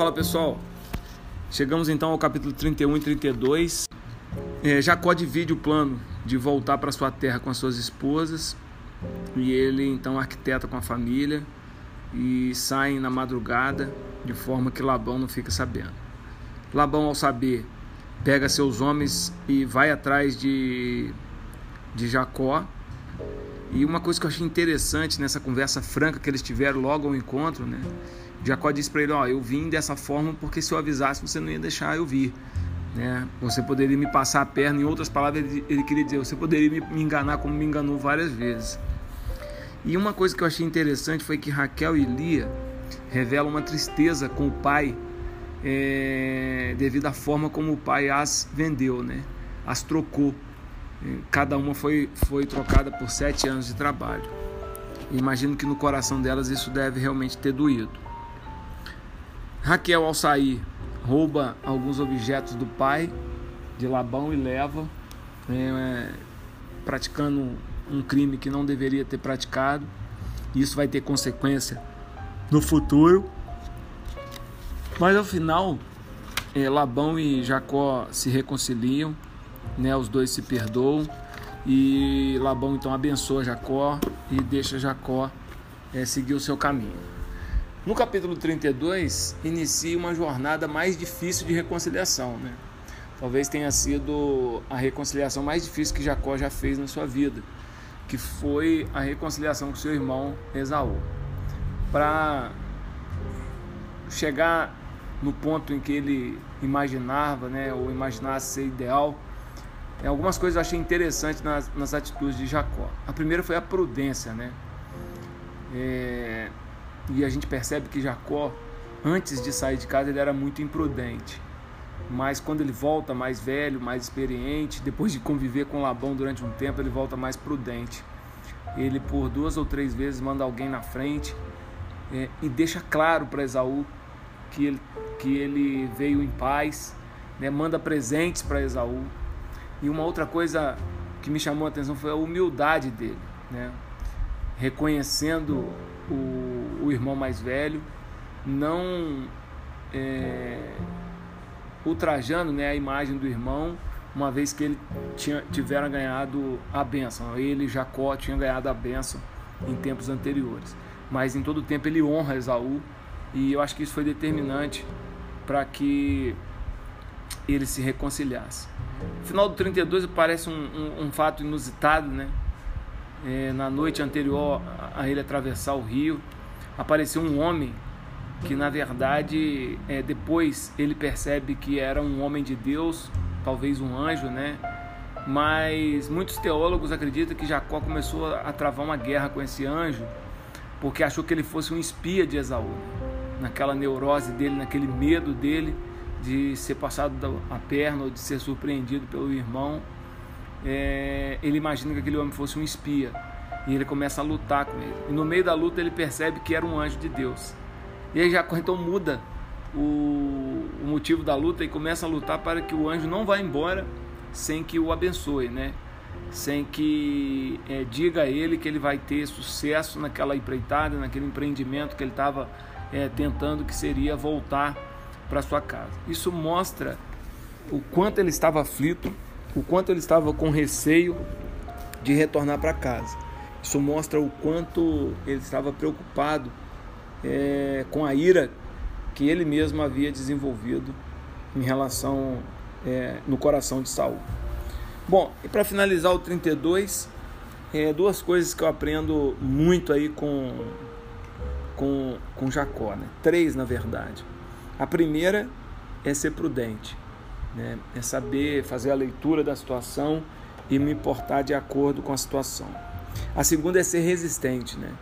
Fala pessoal, chegamos então ao capítulo 31 e 32. É, Jacó divide o plano de voltar para sua terra com as suas esposas e ele então arquiteta com a família e saem na madrugada de forma que Labão não fica sabendo. Labão, ao saber, pega seus homens e vai atrás de, de Jacó. E uma coisa que eu achei interessante nessa conversa franca que eles tiveram logo ao encontro, né? Jacó disse para ele: Ó, eu vim dessa forma porque se eu avisasse você não ia deixar eu vir. Né? Você poderia me passar a perna, em outras palavras, ele, queria dizer: você poderia me, me enganar como me enganou várias vezes. E uma coisa que eu achei interessante foi que Raquel e Lia revelam uma tristeza com o pai é, devido à forma como o pai as vendeu, né? as trocou. Cada uma foi, foi trocada por sete anos de trabalho. Imagino que no coração delas isso deve realmente ter doído. Raquel, ao sair, rouba alguns objetos do pai de Labão e leva, é, praticando um crime que não deveria ter praticado. Isso vai ter consequência no futuro. Mas ao final, é, Labão e Jacó se reconciliam, né? Os dois se perdoam e Labão então abençoa Jacó e deixa Jacó é, seguir o seu caminho. No capítulo 32 inicia uma jornada mais difícil de reconciliação, né? Talvez tenha sido a reconciliação mais difícil que Jacó já fez na sua vida, que foi a reconciliação com seu irmão Esaú. Para chegar no ponto em que ele imaginava, né, ou imaginasse ser ideal, é, algumas coisas eu achei interessantes nas, nas atitudes de Jacó. A primeira foi a prudência, né? É, e a gente percebe que Jacó, antes de sair de casa, ele era muito imprudente. Mas quando ele volta mais velho, mais experiente, depois de conviver com Labão durante um tempo, ele volta mais prudente. Ele, por duas ou três vezes, manda alguém na frente é, e deixa claro para Esaú que ele, que ele veio em paz, né? manda presentes para Esaú e uma outra coisa que me chamou a atenção foi a humildade dele, né? reconhecendo o, o irmão mais velho, não é, ultrajando né, a imagem do irmão, uma vez que ele tinha, tiveram ganhado a bênção. Ele, Jacó, tinha ganhado a bênção em tempos anteriores. Mas em todo tempo ele honra Esaú e eu acho que isso foi determinante para que ele se reconciliasse. No final do 32 parece um, um, um fato inusitado, né? É, na noite anterior a ele atravessar o rio, apareceu um homem que na verdade é, depois ele percebe que era um homem de Deus, talvez um anjo, né? Mas muitos teólogos acreditam que Jacó começou a travar uma guerra com esse anjo porque achou que ele fosse um espia de Esaú. Naquela neurose dele, naquele medo dele, de ser passado a perna ou de ser surpreendido pelo irmão, é, ele imagina que aquele homem fosse um espia e ele começa a lutar com ele. E no meio da luta ele percebe que era um anjo de Deus. E aí Jacó então muda o, o motivo da luta e começa a lutar para que o anjo não vá embora sem que o abençoe, né? Sem que é, diga a ele que ele vai ter sucesso naquela empreitada, naquele empreendimento que ele estava é, tentando, que seria voltar para sua casa. Isso mostra o quanto ele estava aflito, o quanto ele estava com receio de retornar para casa. Isso mostra o quanto ele estava preocupado é, com a ira que ele mesmo havia desenvolvido em relação é, no coração de Saul. Bom, e para finalizar o 32, é, duas coisas que eu aprendo muito aí com, com, com Jacó, né? três na verdade. A primeira é ser prudente, né? é saber fazer a leitura da situação e me importar de acordo com a situação. A segunda é ser resistente. Né?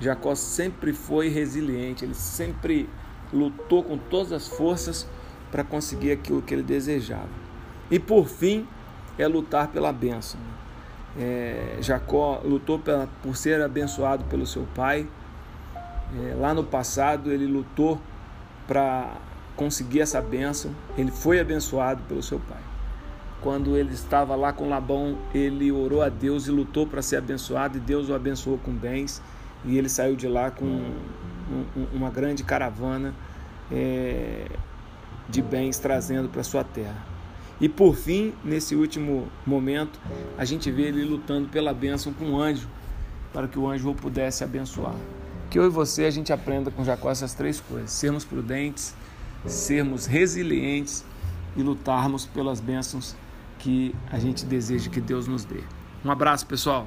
Jacó sempre foi resiliente, ele sempre lutou com todas as forças para conseguir aquilo que ele desejava. E por fim, é lutar pela bênção. É, Jacó lutou pela, por ser abençoado pelo seu pai. É, lá no passado, ele lutou para conseguir essa bênção. Ele foi abençoado pelo seu pai. Quando ele estava lá com Labão, ele orou a Deus e lutou para ser abençoado, e Deus o abençoou com bens. E ele saiu de lá com um, um, uma grande caravana é, de bens trazendo para sua terra. E por fim, nesse último momento, a gente vê ele lutando pela bênção com o anjo, para que o anjo o pudesse abençoar. Que eu e você a gente aprenda com Jacó essas três coisas: sermos prudentes, sermos resilientes e lutarmos pelas bênçãos que a gente deseja que Deus nos dê. Um abraço, pessoal.